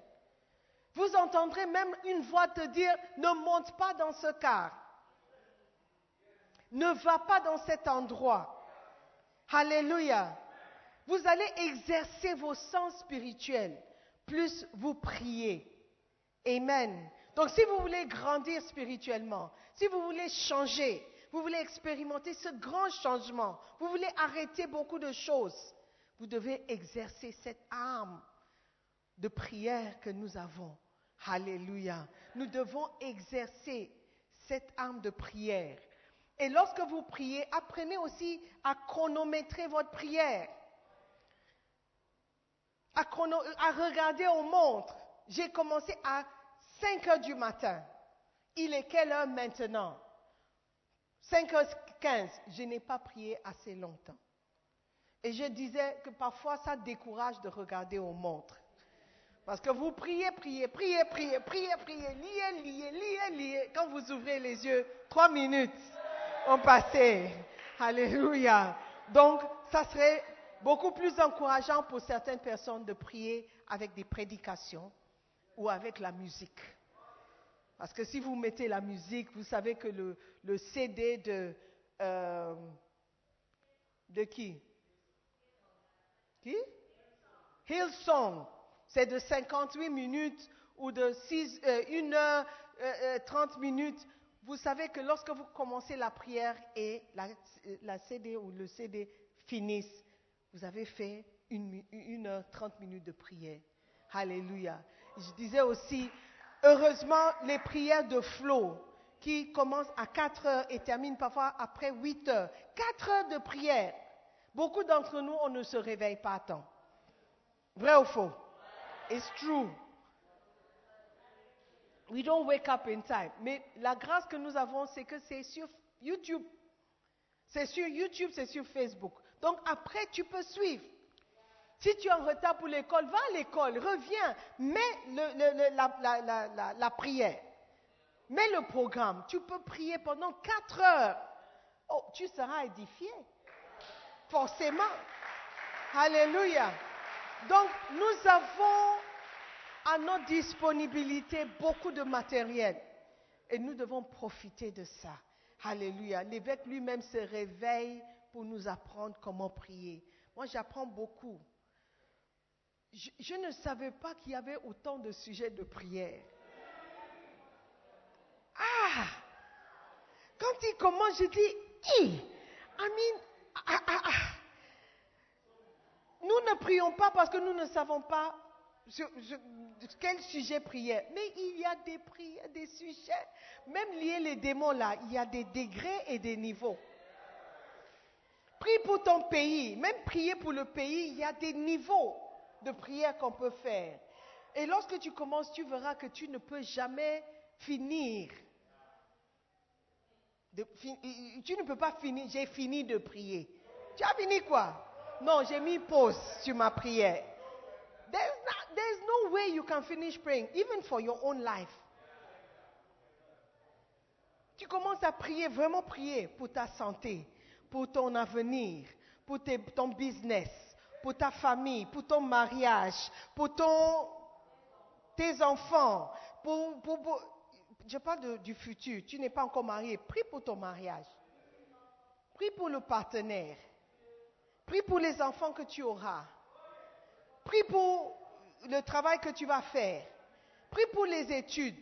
Speaker 5: Vous entendrez même une voix te dire, ne monte pas dans ce car. Ne va pas dans cet endroit. Alléluia. Vous allez exercer vos sens spirituels plus vous priez. Amen. Donc si vous voulez grandir spirituellement, si vous voulez changer, vous voulez expérimenter ce grand changement, vous voulez arrêter beaucoup de choses, vous devez exercer cette arme de prière que nous avons. Alléluia. Nous devons exercer cette arme de prière. Et lorsque vous priez, apprenez aussi à chronométrer votre prière. À, regarder aux montres. J'ai commencé à 5 heures du matin. Il est quelle heure maintenant? 5h15. Je n'ai pas prié assez longtemps. Et je disais que parfois ça décourage de regarder aux montres. Parce que vous priez, priez, priez, priez, priez, priez, liez, liez, liez, liez. Quand vous ouvrez les yeux, trois minutes ont passé. Alléluia. Donc, ça serait beaucoup plus encourageant pour certaines personnes de prier avec des prédications ou avec la musique. Parce que si vous mettez la musique, vous savez que le, CD de, euh, de qui? Qui? Hillsong, c'est de 58 minutes ou de 6, 1 heure euh, euh, 30 minutes. Vous savez que lorsque vous commencez la prière et la, CD ou le CD finissent, vous avez fait 1 heure 30 minutes de prière. Alléluia. Je disais aussi, heureusement, les prières de flow qui commencent à 4 heures et terminent parfois après 8 heures. 4 heures de prière. Beaucoup d'entre nous, on ne se réveille pas à temps. Vrai ou faux? It's true. We don't wake up in time. Mais la grâce que nous avons, c'est que c'est sur YouTube. C'est sur YouTube, c'est sur Facebook. Donc après, tu peux suivre. Si tu es en retard pour l'école, va à l'école, reviens, mets la prière. Mets le programme. Tu peux prier pendant quatre heures. Oh, tu seras édifié. Forcément. Alléluia. Donc, nous avons à notre disponibilité beaucoup de matériel. Et nous devons profiter de ça. Alléluia. L'évêque lui-même se réveille pour nous apprendre comment prier. Moi, j'apprends beaucoup. Je, ne savais pas qu'il y avait autant de sujets de prière. Ah! Quand il commence, je dis, I, I mean, ah, ah, ah. Nous ne prions pas parce que nous ne savons pas sur, sur- quel sujet prier. Mais il y a des prières, des sujets. Même liés les démons là, il y a des degrés et des niveaux. Prie pour ton pays. Même prier pour le pays, il y a des niveaux de prière qu'on peut faire. Et lorsque tu commences, tu verras que tu ne peux jamais finir. Tu ne peux pas finir. J'ai fini de prier. Tu as fini quoi? Non, j'ai mis pause sur ma prière. There's, no way you can finish praying, even for your own life. Tu commences à prier, vraiment prier pour ta santé, pour ton avenir, pour ton business, pour ta famille, pour ton mariage, pour tes enfants, je parle du futur, tu n'es pas encore marié, prie pour ton mariage, prie pour le partenaire, prie pour les enfants que tu auras, prie pour le travail que tu vas faire, prie pour les études.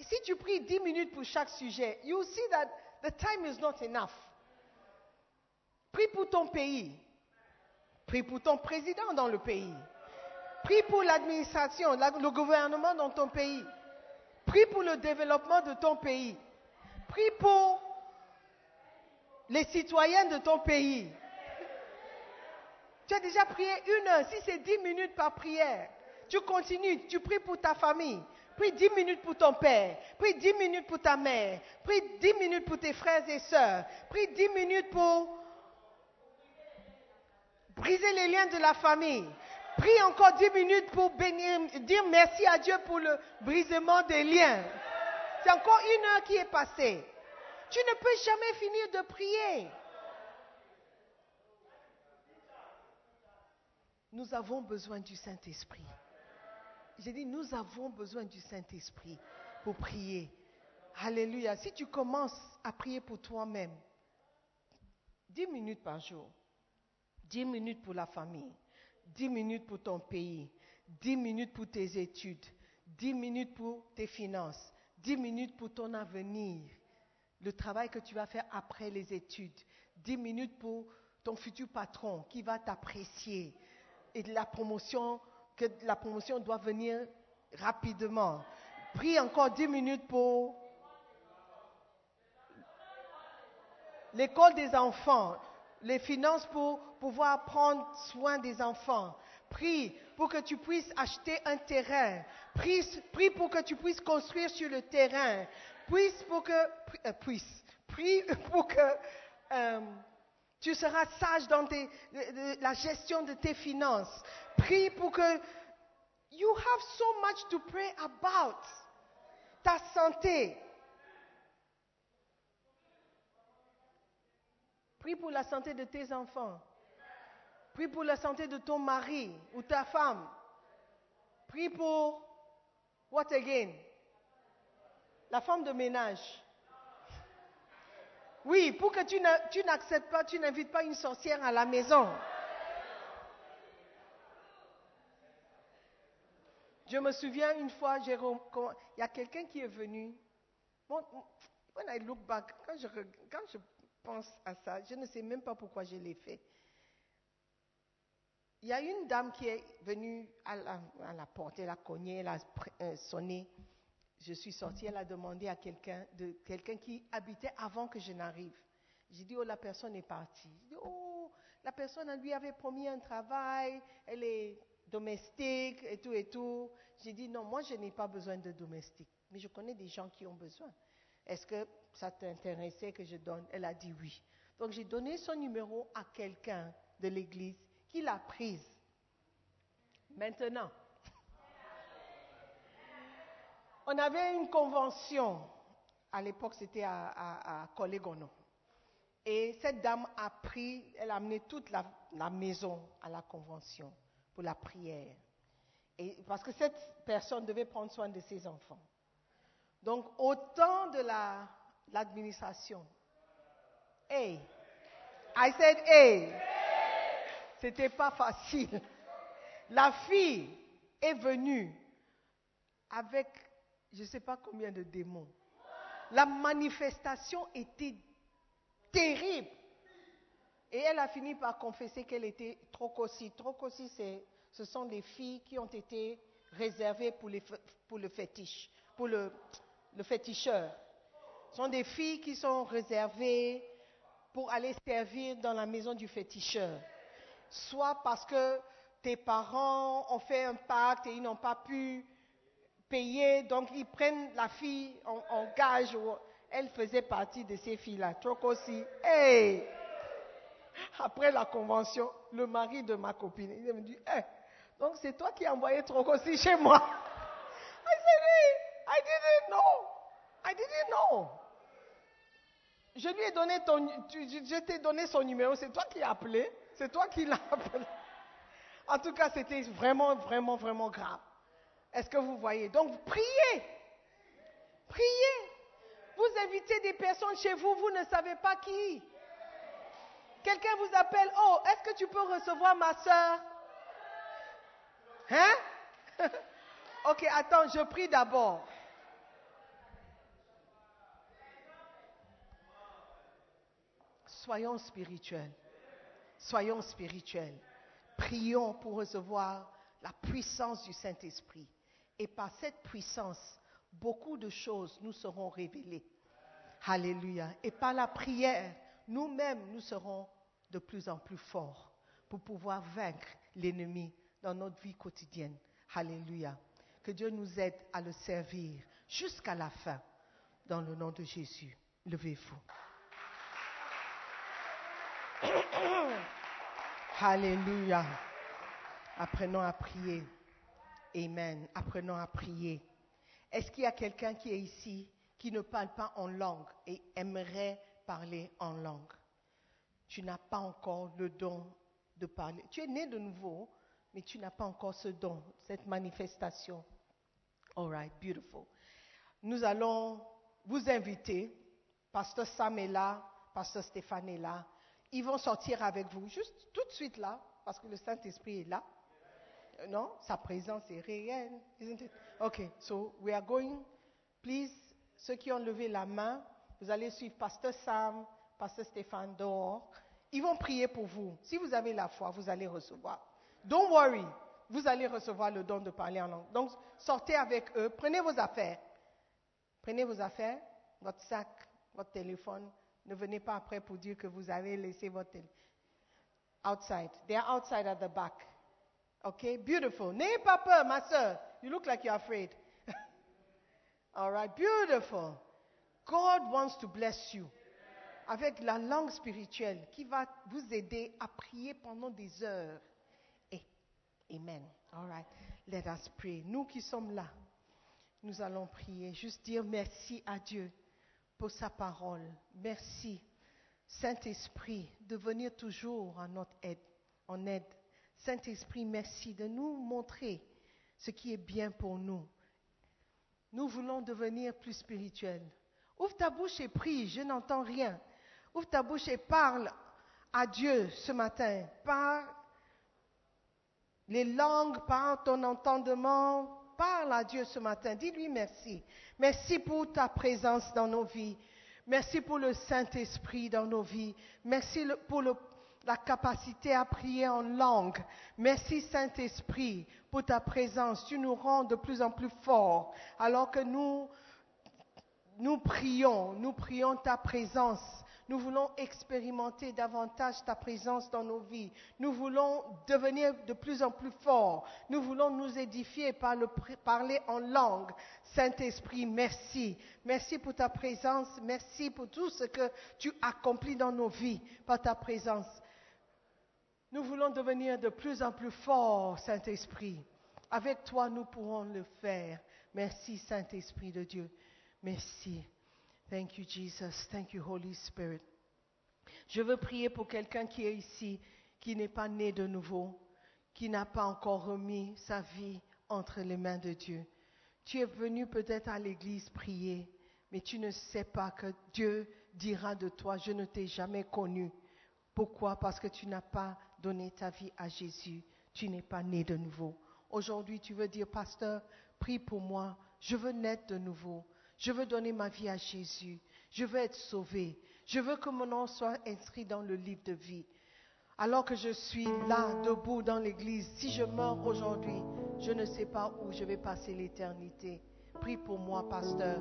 Speaker 5: Si tu pries 10 minutes pour chaque sujet, you see that the time is not enough. Prie pour ton pays. Prie pour ton président dans le pays. Prie pour l'administration, la- le gouvernement dans ton pays. Prie pour le développement de ton pays. Prie pour les citoyens de ton pays. Tu as déjà prié une heure, si c'est dix minutes par prière, tu continues, tu pries pour ta famille, prie dix minutes pour ton père, prie dix minutes pour ta mère, prie dix minutes pour tes frères et sœurs, prie dix minutes pour briser les liens de la famille. Prie encore dix minutes pour dire merci à Dieu pour le brisement des liens. C'est encore une heure qui est passée. Tu ne peux jamais finir de prier. Nous avons besoin du Saint-Esprit. J'ai dit, nous avons besoin du Saint-Esprit pour prier. Alléluia. Si tu commences à prier pour toi-même, 10 minutes par jour, 10 minutes pour la famille, 10 minutes pour ton pays, 10 minutes pour tes études, 10 minutes pour tes finances, 10 minutes pour ton avenir, le travail que tu vas faire après les études, 10 minutes pour ton futur patron qui va t'apprécier et de la promotion, que la promotion doit venir rapidement. Prie encore 10 minutes pour l'école des enfants, les finances pour pouvoir prendre soin des enfants. Prie pour que tu puisses acheter un terrain. Prie, prie pour que tu puisses construire sur le terrain. Prie pour que, euh, puisse, prie pour que euh, tu seras sage dans tes- la gestion de tes finances. Prie pour que you have so much to pray about. Ta santé. Prie pour la santé de tes enfants. Prie pour la santé de ton mari ou ta femme. Prie pour what again? La femme de ménage. Oui, pour que tu n'acceptes pas, tu n'invites pas une sorcière à la maison. Je me souviens une fois, quand- il y a quelqu'un qui est venu. When I look back, quand je, pense à ça, je ne sais même pas pourquoi je l'ai fait. Il y a une dame qui est venue à la, à la porte, elle a cogné, elle a euh, sonné. Je suis sortie, elle a demandé à quelqu'un, de quelqu'un qui habitait avant que je n'arrive. J'ai dit, oh, la personne est partie. J'ai dit, oh, la personne lui avait promis un travail, elle est domestique et tout et tout. J'ai dit, non, moi je n'ai pas besoin de domestique, mais je connais des gens qui ont besoin. Est-ce que ça t'intéressait que je donne? Elle a dit oui. Donc j'ai donné son numéro à quelqu'un de l'église qui l'a prise. Maintenant, on avait une convention À l'époque, c'était à, à, à Colégono. Et cette dame a pris, elle a amené toute la, la maison à la convention pour la prière. Et, parce que cette personne devait prendre soin de ses enfants. Donc, au temps de la- l'administration, hey, I said hey, c'était pas facile. La fille est venue avec je ne sais pas combien de démons. La manifestation était terrible. Et elle a fini par confesser qu'elle était trocosi. Trocosi, ce sont des filles qui ont été réservées pour, le fétiche, pour le féticheur. Ce sont des filles qui sont réservées pour aller servir dans la maison du féticheur. Soit parce que tes parents ont fait un pacte et ils n'ont pas pu payer, donc ils prennent la fille en, gage. Elle faisait partie de ces filles-là. Trocosi. Hey! Après la convention, le mari de ma copine, il me dit, Eh, donc c'est toi qui as envoyé Trocosi chez moi. I said, hey, I didn't know. I didn't know. Je lui ai donné ton, je, t'ai donné son numéro, c'est toi qui as appelé, c'est toi qui l'as appelé. En tout cas, c'était vraiment, vraiment, vraiment grave. Est-ce que vous voyez? Donc, priez. Priez. Vous invitez des personnes chez vous, vous ne savez pas qui. Quelqu'un vous appelle, oh, est-ce que tu peux recevoir ma soeur Hein? Ok, attends, je prie d'abord. Soyons spirituels. Soyons spirituels. Prions pour recevoir la puissance du Saint-Esprit. Et par cette puissance, beaucoup de choses nous seront révélées. Alléluia. Et par la prière, nous-mêmes, nous serons de plus en plus forts pour pouvoir vaincre l'ennemi dans notre vie quotidienne. Alléluia. Que Dieu nous aide à le servir jusqu'à la fin. Dans le nom de Jésus. Levez-vous. Alléluia. Apprenons à prier. Amen. Apprenons à prier. Est-ce qu'il y a quelqu'un qui est ici qui ne parle pas en langue et aimerait parler en langue? Tu n'as pas encore le don de parler. Tu es né de nouveau, mais tu n'as pas encore ce don, cette manifestation. All right, beautiful. Nous allons vous inviter. Pasteur Sam est là, Pasteur Stéphane est là. Ils vont sortir avec vous, juste tout de suite là, parce que le Saint-Esprit est là. Non, sa présence est réelle, isn't it? Okay, so we are going. Please, ceux qui ont levé la main, vous allez suivre Pasteur Sam, Pasteur Stéphane dehors. Ils vont prier pour vous. Si vous avez la foi, vous allez recevoir. Don't worry, vous allez recevoir le don de parler en langue. Donc, sortez avec eux, prenez vos affaires. Prenez vos affaires, votre sac, votre téléphone. Ne venez pas après pour dire que vous avez laissé votre téléphone. Outside. They are outside at the back. Okay, beautiful. N'ayez pas peur, ma soeur. You look like you're afraid. All right, beautiful. God wants to bless you avec la langue spirituelle qui va vous aider à prier pendant des heures. Amen. All right, let us pray. Nous qui sommes là, nous allons prier. Juste dire merci à Dieu pour sa parole. Merci, Saint-Esprit, de venir toujours en notre aide, en aide. Saint-Esprit, merci de nous montrer ce qui est bien pour nous. Nous voulons devenir plus spirituels. Ouvre ta bouche et prie, je n'entends rien. Ouvre ta bouche et parle à Dieu ce matin. Par les langues, par ton entendement, parle à Dieu ce matin. Dis-lui merci. Merci pour ta présence dans nos vies. Merci pour le Saint-Esprit dans nos vies. Merci pour le- la capacité à prier en langue. Merci Saint-Esprit pour ta présence. Tu nous rends de plus en plus forts alors que nous, nous prions, nous prions ta présence. Nous voulons expérimenter davantage ta présence dans nos vies. Nous voulons devenir de plus en plus forts. Nous voulons nous édifier par le parler en langue. Saint-Esprit, merci. Merci pour ta présence. Merci pour tout ce que tu accomplis dans nos vies par ta présence. Nous voulons devenir de plus en plus forts, Saint-Esprit. Avec toi, nous pourrons le faire. Merci, Saint-Esprit de Dieu. Merci. Thank you, Jesus. Thank you, Holy Spirit. Je veux prier pour quelqu'un qui est ici, qui n'est pas né de nouveau, qui n'a pas encore remis sa vie entre les mains de Dieu. Tu es venu peut-être à l'église prier, mais tu ne sais pas que Dieu dira de toi, je ne t'ai jamais connu. Pourquoi? Parce que tu n'as pas donné ta vie à Jésus. Tu n'es pas né de nouveau. Aujourd'hui, tu veux dire, pasteur, prie pour moi. Je veux naître de nouveau. Je veux donner ma vie à Jésus. Je veux être sauvé. Je veux que mon nom soit inscrit dans le livre de vie. Alors que je suis là, debout dans l'église, si je meurs aujourd'hui, je ne sais pas où je vais passer l'éternité. Prie pour moi, pasteur.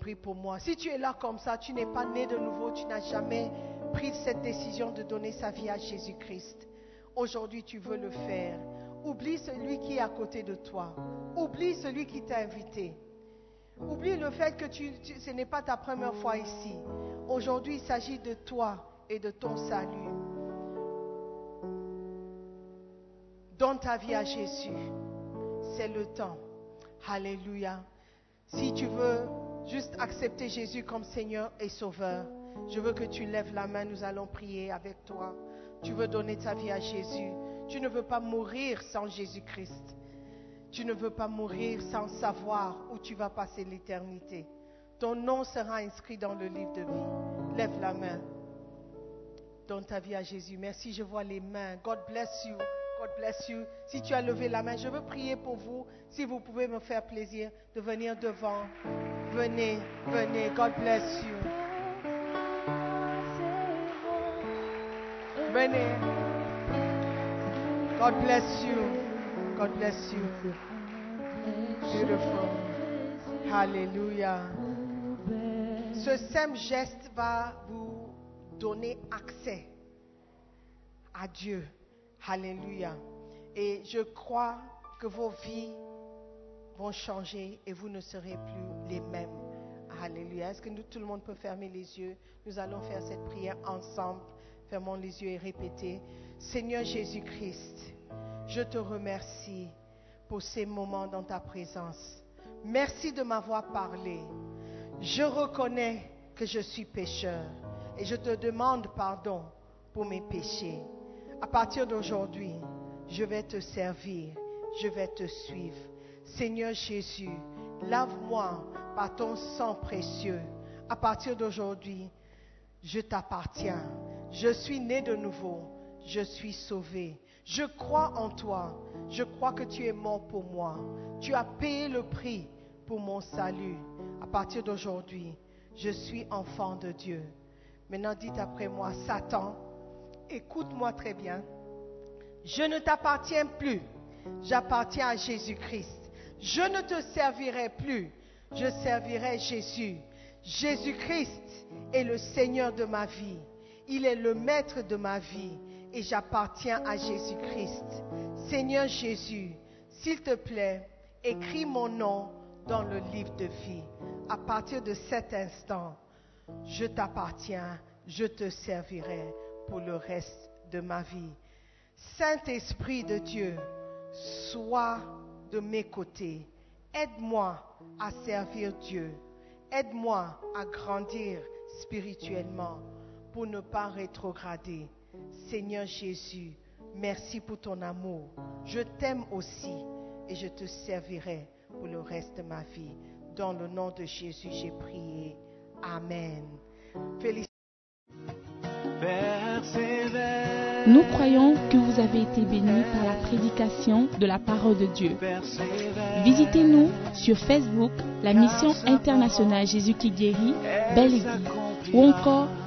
Speaker 5: Prie pour moi. Si tu es là comme ça, tu n'es pas né de nouveau, tu n'as jamais pris cette décision de donner sa vie à Jésus-Christ. Aujourd'hui, tu veux le faire. Oublie celui qui est à côté de toi. Oublie celui qui t'a invité. Oublie le fait que ce n'est pas ta première fois ici. Aujourd'hui, il s'agit de toi et de ton salut. Donne ta vie à Jésus. C'est le temps. Alléluia. Si tu veux juste accepter Jésus comme Seigneur et Sauveur, je veux que tu lèves la main. Nous allons prier avec toi. Tu veux donner ta vie à Jésus. Tu ne veux pas mourir sans Jésus-Christ. Tu ne veux pas mourir sans savoir où tu vas passer l'éternité. Ton nom sera inscrit dans le livre de vie. Lève la main. Donne ta vie à Jésus. Merci, je vois les mains. God bless you. God bless you. Si tu as levé la main, je veux prier pour vous. Si vous pouvez me faire plaisir de venir devant. Venez, venez. God bless you. Venez. God bless you. God bless you. Beautiful. Hallelujah. Ce simple geste va vous donner accès à Dieu. Alléluia. Et je crois que vos vies vont changer et vous ne serez plus les mêmes. Alléluia. Est-ce que tout le monde peut fermer les yeux? Nous allons faire cette prière ensemble. Fermons les yeux et répéter. Seigneur Jésus-Christ, je te remercie pour ces moments dans ta présence. Merci de m'avoir parlé. Je reconnais que je suis pécheur et je te demande pardon pour mes péchés. À partir d'aujourd'hui, je vais te servir, je vais te suivre. Seigneur Jésus, lave-moi par ton sang précieux. À partir d'aujourd'hui, je t'appartiens. Je suis né de nouveau. Je suis sauvé. Je crois en toi. Je crois que tu es mort pour moi. Tu as payé le prix pour mon salut. À partir d'aujourd'hui, je suis enfant de Dieu. Maintenant, dites après moi, Satan, écoute-moi très bien. Je ne t'appartiens plus. J'appartiens à Jésus-Christ. Je ne te servirai plus. Je servirai Jésus. Jésus-Christ est le Seigneur de ma vie. Il est le maître de ma vie et j'appartiens à Jésus-Christ. Seigneur Jésus, s'il te plaît, écris mon nom dans le livre de vie. À partir de cet instant, je t'appartiens, je te servirai pour le reste de ma vie. Saint-Esprit de Dieu, sois de mes côtés. Aide-moi à servir Dieu. Aide-moi à grandir spirituellement pour ne pas rétrograder. Seigneur Jésus, merci pour ton amour. Je t'aime aussi et je te servirai pour le reste de ma vie. Dans le nom de Jésus, j'ai prié. Amen.
Speaker 6: Persévère.
Speaker 7: Nous croyons que vous avez été bénis par la prédication de la parole de Dieu. Visitez-nous sur Facebook, la mission internationale Jésus qui guérit, Belle Église. Ou encore,